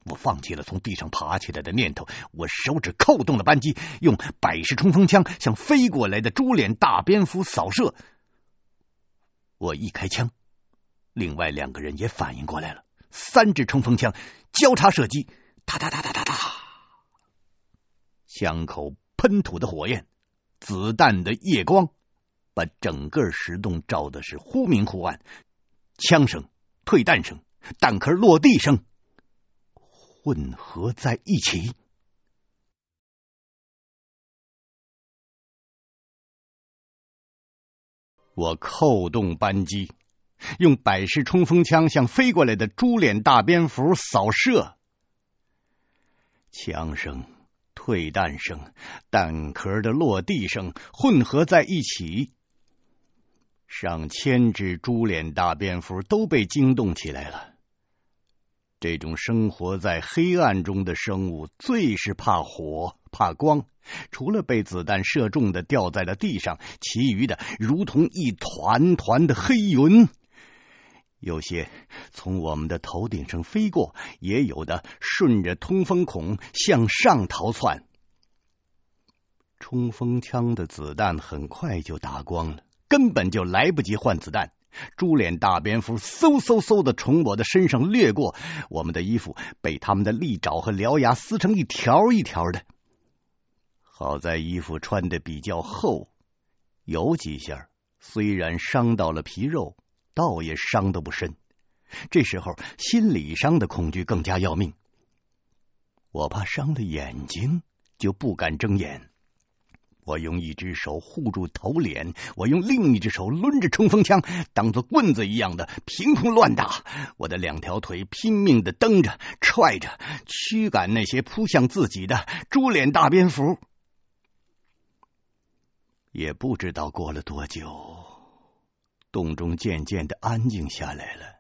我放弃了从地上爬起来的念头，我手指扣动了扳机，用百式冲锋枪向飞过来的猪脸大蝙蝠扫射。我一开枪，另外两个人也反应过来了，三支冲锋枪交叉射击，哒哒哒哒哒哒，枪口喷吐的火焰，子弹的夜光，把整个石洞照的是忽明忽暗，枪声、退弹声、弹壳落地声。混合在一起，我扣动扳机，用百式冲锋枪向飞过来的猪脸大蝙蝠扫射。枪声、退弹声、弹壳的落地声混合在一起，上千只猪脸大蝙蝠都被惊动起来了。这种生活在黑暗中的生物最是怕火、怕光，除了被子弹射中的掉在了地上，其余的如同一团团的黑云。有些从我们的头顶上飞过，也有的顺着通风孔向上逃窜。冲锋枪的子弹很快就打光了，根本就来不及换子弹。猪脸大蝙蝠嗖嗖嗖的从我的身上掠过，我们的衣服被他们的利爪和獠牙撕成一条一条的。好在衣服穿的比较厚，有几下虽然伤到了皮肉，倒也伤得不深。这时候心理上的恐惧更加要命，我怕伤了眼睛，就不敢睁眼。我用一只手护住头脸，我用另一只手抡着冲锋枪，当做棍子一样的凭空乱打。我的两条腿拼命的蹬着、踹着，驱赶那些扑向自己的猪脸大蝙蝠。也不知道过了多久，洞中渐渐的安静下来了，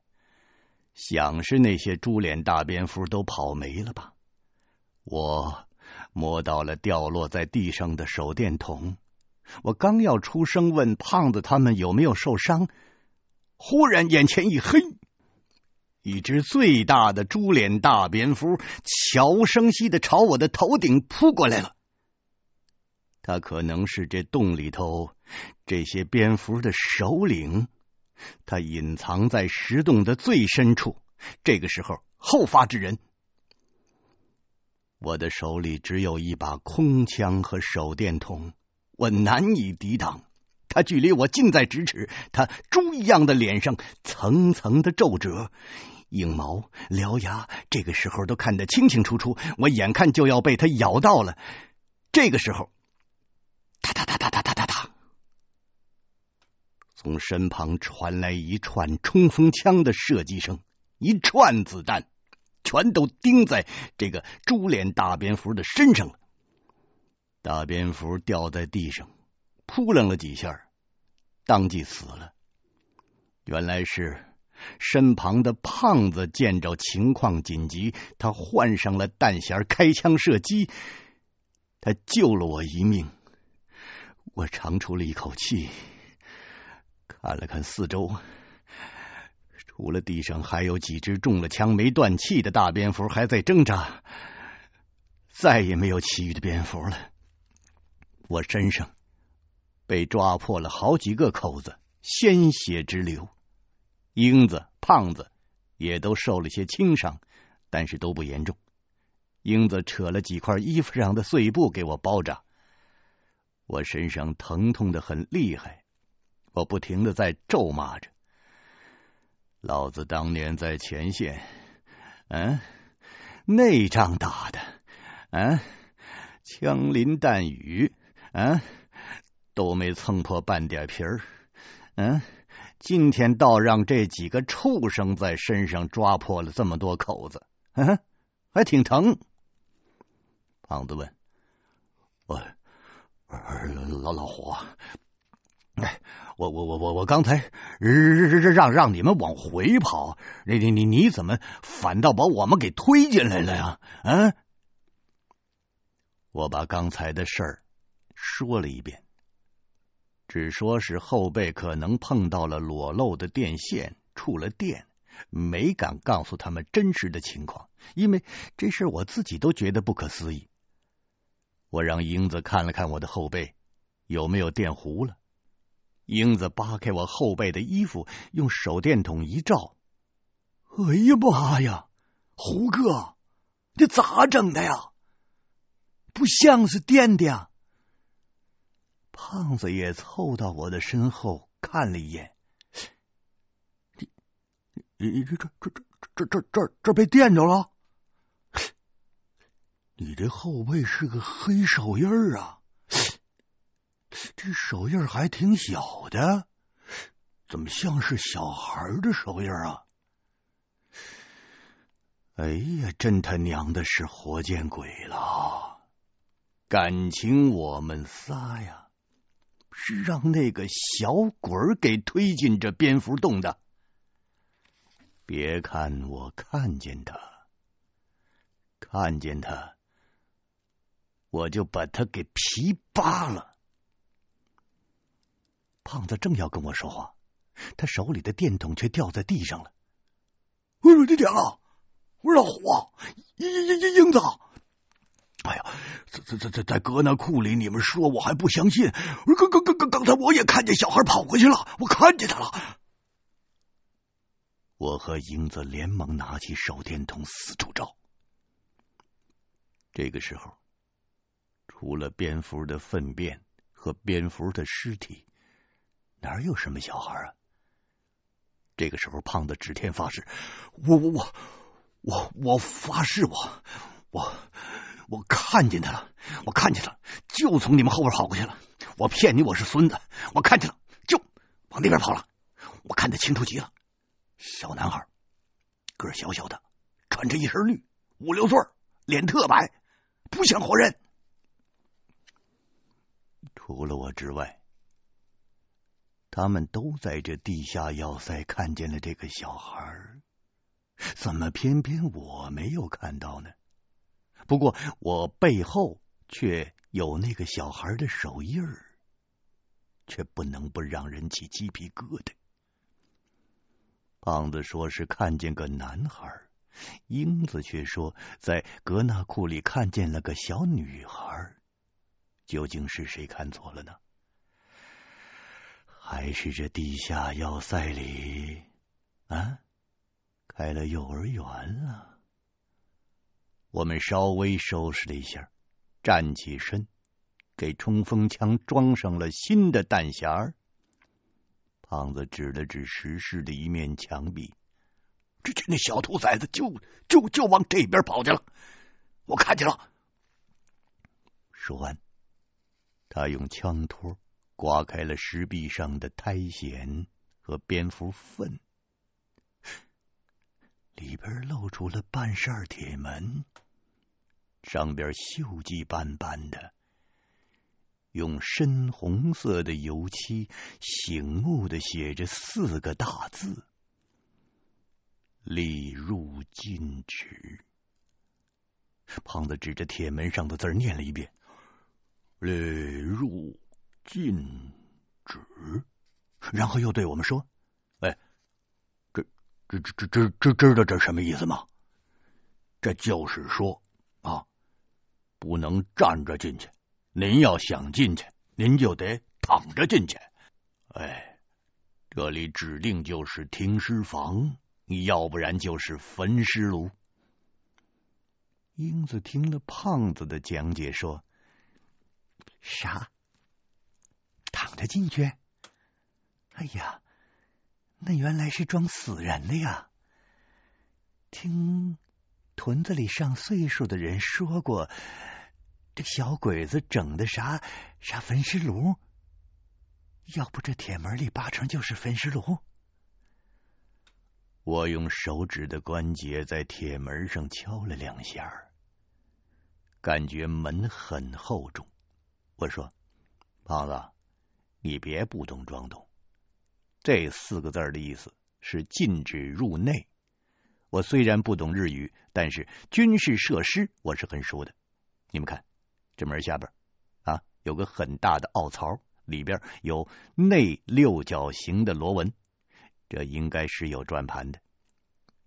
想是那些猪脸大蝙蝠都跑没了吧。我。摸到了掉落在地上的手电筒，我刚要出声问胖子他们有没有受伤，忽然眼前一黑，一只最大的猪脸大蝙蝠悄无声息的朝我的头顶扑过来了。它可能是这洞里头这些蝙蝠的首领，它隐藏在石洞的最深处。这个时候，后发制人。我的手里只有一把空枪和手电筒，我难以抵挡。他距离我近在咫尺，他猪一样的脸上层层的皱褶，硬毛、獠牙，这个时候都看得清清楚楚。我眼看就要被他咬到了，这个时候，哒哒哒哒哒哒哒哒，从身旁传来一串冲锋枪的射击声，一串子弹。全都钉在这个猪脸大蝙蝠的身上了。大蝙蝠掉在地上，扑棱了几下，当即死了。原来是身旁的胖子见着情况紧急，他换上了弹匣，开枪射击，他救了我一命。我长出了一口气，看了看四周。除了地上还有几只中了枪没断气的大蝙蝠还在挣扎，再也没有其余的蝙蝠了。我身上被抓破了好几个口子，鲜血直流。英子、胖子也都受了些轻伤，但是都不严重。英子扯了几块衣服上的碎布给我包扎。我身上疼痛的很厉害，我不停的在咒骂着。老子当年在前线，嗯，内仗打的，嗯，枪林弹雨，嗯，都没蹭破半点皮儿，嗯，今天倒让这几个畜生在身上抓破了这么多口子，嗯，还挺疼。胖子问：“我，老老胡。”哎，我我我我我刚才让让你们往回跑，你你你你怎么反倒把我们给推进来了呀？嗯，我把刚才的事儿说了一遍，只说是后背可能碰到了裸露的电线，触了电，没敢告诉他们真实的情况，因为这事我自己都觉得不可思议。我让英子看了看我的后背，有没有电弧了。英子扒开我后背的衣服，用手电筒一照，哎呀妈呀，胡哥，这咋整的呀？不像是电的呀！胖子也凑到我的身后看了一眼，你你这这这这这这这被电着了？你这后背是个黑手印啊！这手印还挺小的，怎么像是小孩的手印啊？哎呀，真他娘的是活见鬼了！感情我们仨呀，是让那个小鬼给推进这蝙蝠洞的。别看我看见他，看见他，我就把他给皮扒了。胖子正要跟我说话，他手里的电筒却掉在地上了。我说你点了，我说老胡，英英英英子，哎呀，在在在在在搁那库里，你们说我还不相信。我说刚刚刚刚刚才我也看见小孩跑过去了，我看见他了。我和英子连忙拿起手电筒四处照。这个时候，除了蝙蝠的粪便和蝙蝠的尸体，哪有什么小孩啊？这个时候，胖子指天发誓：“我我我我我发誓，我我我看见他了，我看见他了，就从你们后边跑过去了。我骗你，我是孙子，我看见了，就往那边跑了。我看得清楚极了，小男孩，个小小的，穿着一身绿，五六岁，脸特白。”不像活人。除了我之外，他们都在这地下要塞看见了这个小孩，怎么偏偏我没有看到呢？不过我背后却有那个小孩的手印儿，却不能不让人起鸡皮疙瘩。胖子说是看见个男孩。英子却说，在格纳库里看见了个小女孩，究竟是谁看错了呢？还是这地下要塞里啊，开了幼儿园了？我们稍微收拾了一下，站起身，给冲锋枪装上了新的弹匣。胖子指了指石室的一面墙壁。只见那小兔崽子就就就往这边跑去了，我看见了。说完，他用枪托刮开了石壁上的苔藓和蝙蝠粪，里边露出了半扇铁门，上边锈迹斑斑的，用深红色的油漆醒目的写着四个大字。礼入禁止。胖子指着铁门上的字念了一遍：“礼入禁止。”然后又对我们说：“哎，这、这、这、这、这知道这什么意思吗？这就是说啊，不能站着进去。您要想进去，您就得躺着进去。哎，这里指定就是停尸房。”要不然就是焚尸炉。英子听了胖子的讲解，说：“啥？躺着进去？哎呀，那原来是装死人的呀！听屯子里上岁数的人说过，这小鬼子整的啥啥焚尸炉，要不这铁门里八成就是焚尸炉。”我用手指的关节在铁门上敲了两下，感觉门很厚重。我说：“胖子，你别不懂装懂。这四个字的意思是禁止入内。我虽然不懂日语，但是军事设施我是很熟的。你们看，这门下边啊有个很大的凹槽，里边有内六角形的螺纹。”这应该是有转盘的。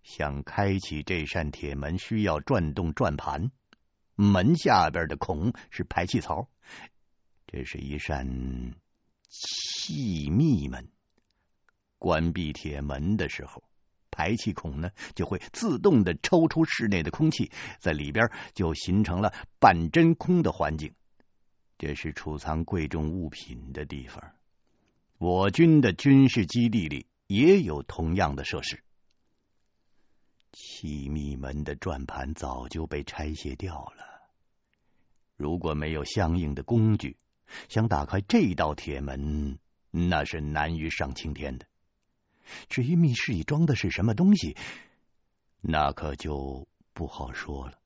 想开启这扇铁门，需要转动转盘。门下边的孔是排气槽。这是一扇气密门。关闭铁门的时候，排气孔呢就会自动的抽出室内的空气，在里边就形成了半真空的环境。这是储藏贵重物品的地方。我军的军事基地里。也有同样的设施。气密门的转盘早就被拆卸掉了。如果没有相应的工具，想打开这道铁门，那是难于上青天的。至于密室里装的是什么东西，那可就不好说了。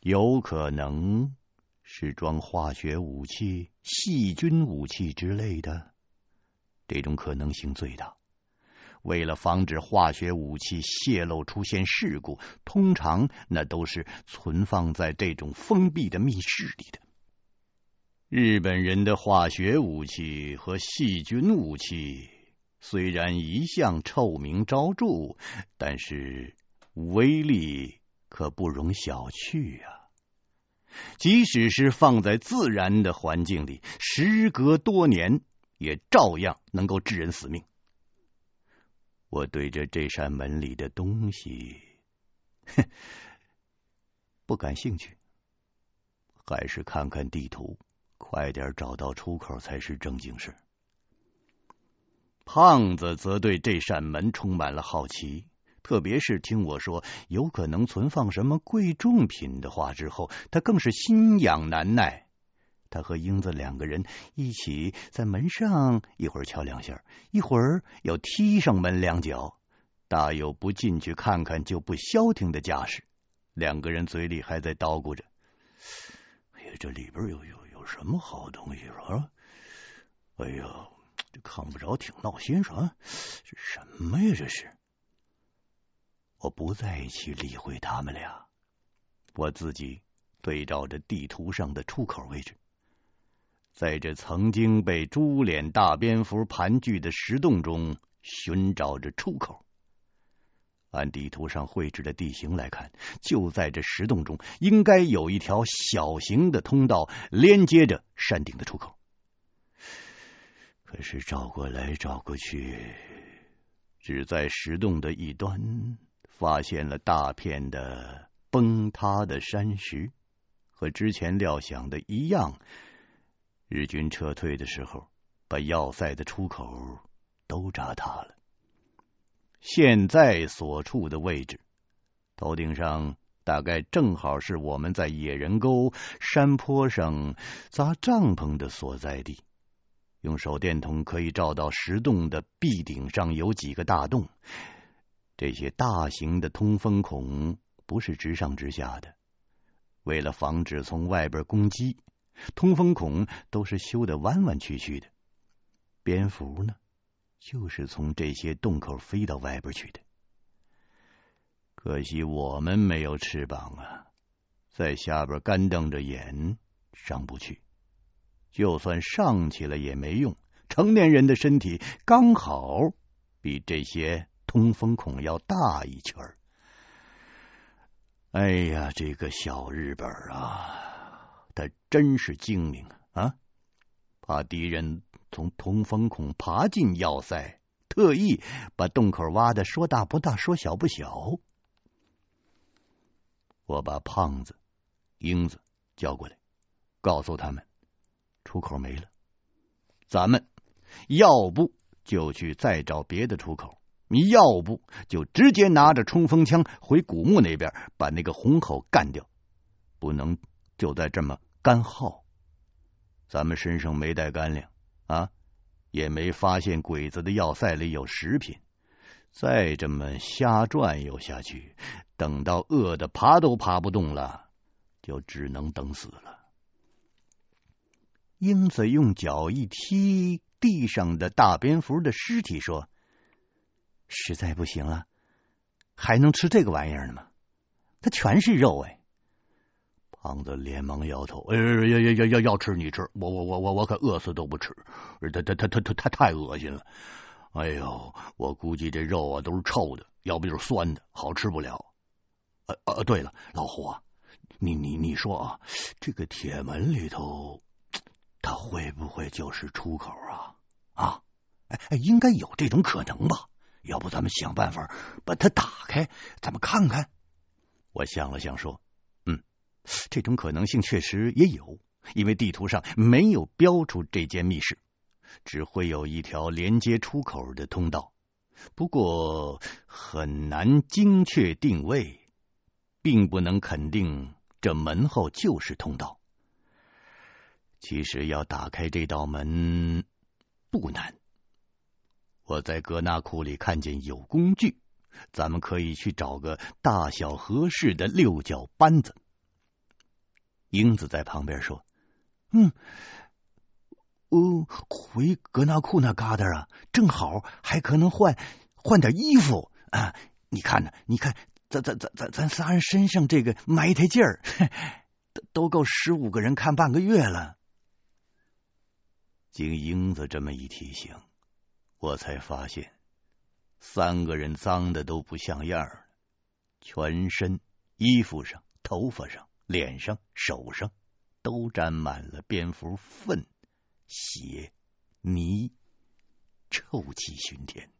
有可能是装化学武器、细菌武器之类的。这种可能性最大。为了防止化学武器泄露出现事故，通常那都是存放在这种封闭的密室里的。日本人的化学武器和细菌武器虽然一向臭名昭著，但是威力可不容小觑啊！即使是放在自然的环境里，时隔多年，也照样能够致人死命。我对着这扇门里的东西，哼，不感兴趣，还是看看地图，快点找到出口才是正经事。胖子则对这扇门充满了好奇，特别是听我说有可能存放什么贵重品的话之后，他更是心痒难耐。他和英子两个人一起在门上一会儿敲两下，一会儿又踢上门两脚，大有不进去看看就不消停的架势。两个人嘴里还在叨咕着：“哎呀，这里边有有什么好东西啊？哎呀！”这看不着，挺闹心是吧？这什么呀？这是！我不再去理会他们俩，我自己对照着地图上的出口位置，在这曾经被猪脸大蝙蝠盘踞的石洞中寻找着出口。按地图上绘制的地形来看，就在这石洞中，应该有一条小型的通道连接着山顶的出口。可是找过来找过去，只在石洞的一端发现了大片的崩塌的山石，和之前料想的一样。日军撤退的时候，把要塞的出口都炸塌了。现在所处的位置，头顶上大概正好是我们在野人沟山坡上扎帐篷的所在地。用手电筒可以照到石洞的壁顶上有几个大洞，这些大型的通风孔不是直上直下的，为了防止从外边攻击，通风孔都是修的弯弯曲曲的。蝙蝠呢，就是从这些洞口飞到外边去的。可惜我们没有翅膀啊，在下边干瞪着眼上不去。就算上去了也没用，成年人的身体刚好比这些通风孔要大一圈儿。哎呀，这个小日本啊，他真是精明啊！怕敌人从通风孔爬进要塞，特意把洞口挖的说大不大，说小不小。我把胖子、英子叫过来，告诉他们。出口没了，咱们要不就去再找别的出口，你要不就直接拿着冲锋枪回古墓那边把那个红口干掉，不能就在这么干耗。咱们身上没带干粮啊，也没发现鬼子的要塞里有食品，再这么瞎转悠下去，等到饿得爬都爬不动了，就只能等死了。英子用脚一踢地上的大蝙蝠的尸体，说：“实在不行了，还能吃这个玩意儿呢吗？它全是肉哎！”胖子连忙摇头：“哎要要要要！要吃你吃，我我我我我可饿死都不吃！他他他他他他太恶心了！哎呦，我估计这肉啊都是臭的，要不就是酸的，好吃不了。呃呃，对了，老胡啊，你你你说啊，这个铁门里头。”他会不会就是出口啊？啊，哎哎，应该有这种可能吧？要不咱们想办法把它打开，咱们看看。我想了想说：“，这种可能性确实也有，因为地图上没有标出这间密室，只会有一条连接出口的通道。不过很难精确定位，并不能肯定这门后就是通道。”其实要打开这道门不难，我在格纳库里看见有工具，咱们可以去找个大小合适的六角扳子。英子在旁边说：“嗯，哦，回格纳库那旮瘩啊，正好还可能换换点衣服啊！你看呢？你看，咱咱咱咱咱仨人身上这个埋汰劲儿，都够十五个人看半个月了。”经英子这么一提醒，我才发现三个人脏的都不像样了，全身、衣服上、头发上、脸上、手上都沾满了蝙蝠粪、血、泥，臭气熏天。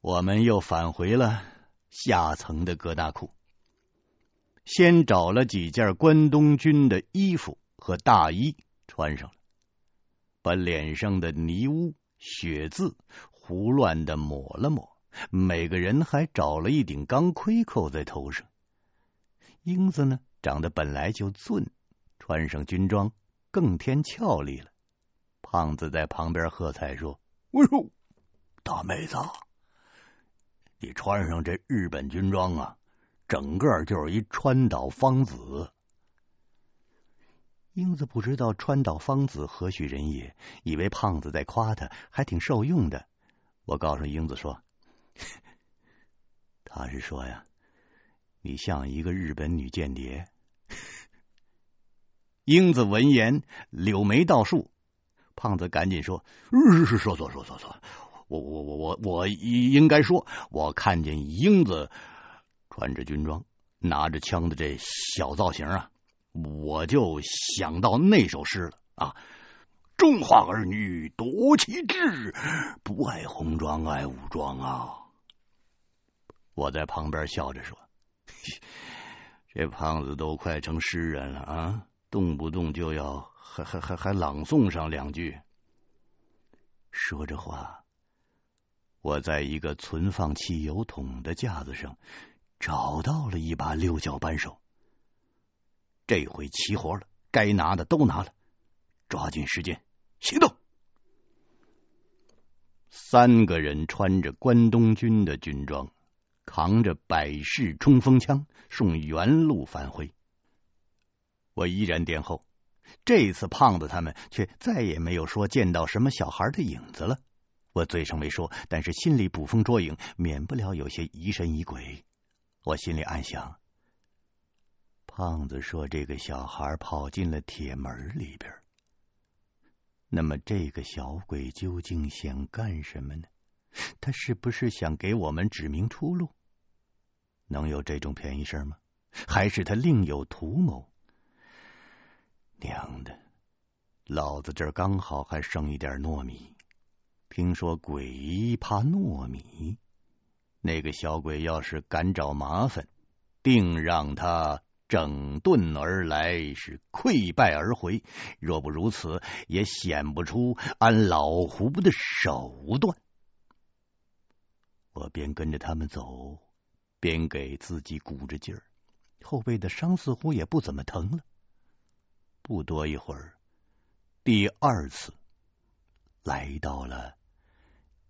我们又返回了下层的各大库，先找了几件关东军的衣服和大衣穿上了，把脸上的泥污、血渍胡乱的抹了抹。每个人还找了一顶钢盔扣在头上。英子呢，长得本来就俊，穿上军装更添俏丽了。胖子在旁边喝彩说：“哎呦，大妹子，你穿上这日本军装啊，整个就是一川岛芳子。”英子不知道川岛芳子何许人也，以为胖子在夸他，还挺受用的。我告诉英子说。他是说呀，你像一个日本女间谍。英子闻言柳眉倒竖，胖子赶紧说：“是说说说说说，我我我我我应该说，我看见英子穿着军装，拿着枪的这小造型啊，我就想到那首诗了啊。”中华儿女多奇志，不爱红装爱武装啊！我在旁边笑着说：“ 这胖子都快成诗人了啊，动不动就要还还还还朗诵上两句。”说着话，我在一个存放汽油桶的架子上找到了一把六角扳手。这回齐活了，该拿的都拿了，抓紧时间。行动！三个人穿着关东军的军装，扛着百式冲锋枪，送原路返回。我依然殿后。这次胖子他们却再也没有说见到什么小孩的影子了。我嘴上没说，但是心里捕风捉影，免不了有些疑神疑鬼。我心里暗想：胖子说这个小孩跑进了铁门里边。那么这个小鬼究竟想干什么呢？他是不是想给我们指明出路？能有这种便宜事吗？还是他另有图谋？娘的，老子这儿刚好还剩一点糯米。听说鬼怕糯米，那个小鬼要是敢找麻烦，定让他。整顿而来，是溃败而回。若不如此，也显不出俺老胡的手段。我便跟着他们走，边给自己鼓着劲儿，后背的伤似乎也不怎么疼了。不多一会儿，第二次来到了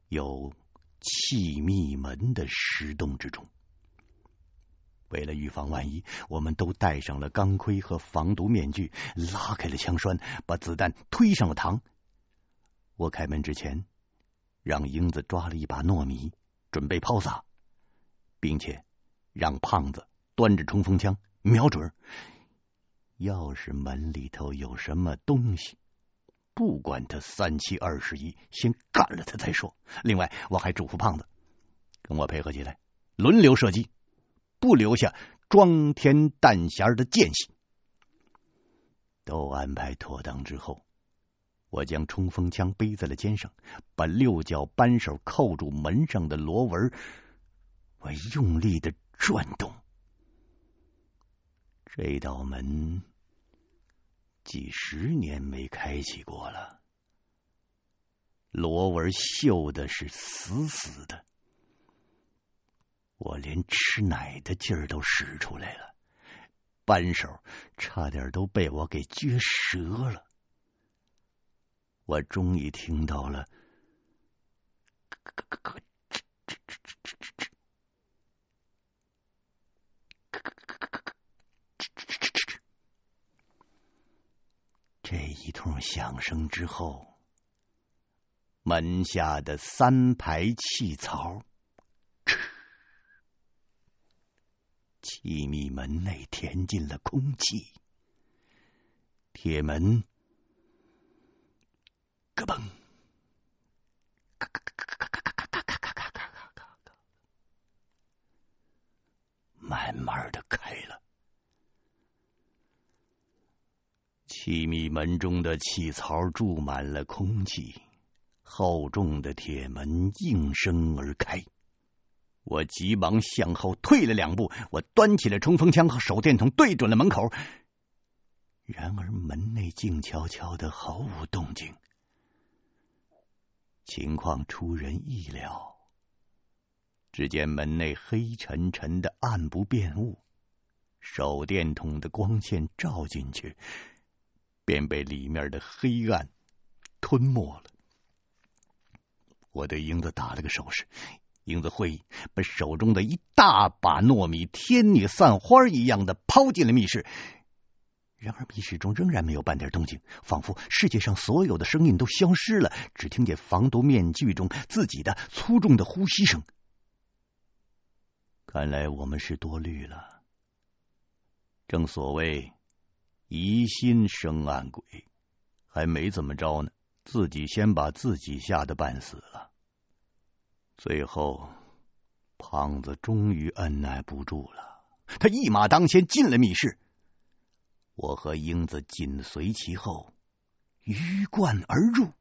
有气密门的石洞之中。为了预防万一，我们都戴上了钢盔和防毒面具，拉开了枪栓，把子弹推上了膛。我开门之前，让英子抓了一把糯米，准备抛洒，并且让胖子端着冲锋枪瞄准。要是门里头有什么东西，不管他三七二十一，先干了他再说。另外，我还嘱咐胖子跟我配合起来，轮流射击。不留下装填弹匣的间隙。都安排妥当之后，我将冲锋枪背在了肩上，把六角扳手扣住门上的螺纹，我用力的转动。这道门几十年没开启过了，螺纹锈的是死死的。我连吃奶的劲儿都使出来了，扳手差点都被我给撅折了。我终于听到了，这一通响声之后，门下的三排气槽。气密门内填进了空气，铁门咯嘣，咔咔咔咔咔咔咔咔咔咔咔咔咔，慢慢的开了。气密门中的气槽注满了空气，厚重的铁门应声而开，我急忙向后退了两步，我端起了冲锋枪和手电筒，对准了门口。然而门内静悄悄的，毫无动静。情况出人意料，只见门内黑沉沉的，暗不辨物。手电筒的光线照进去，便被里面的黑暗吞没了。我对英子打了个手势，英子会意，把手中的一大把糯米天女散花一样的抛进了密室。然而密室中仍然没有半点动静，仿佛世界上所有的声音都消失了，只听见防毒面具中自己的粗重的呼吸声。看来我们是多虑了。正所谓疑心生暗鬼，还没怎么着呢，自己先把自己吓得半死了。最后，胖子终于按捺不住了，他一马当先进了密室，我和英子紧随其后，鱼贯而入。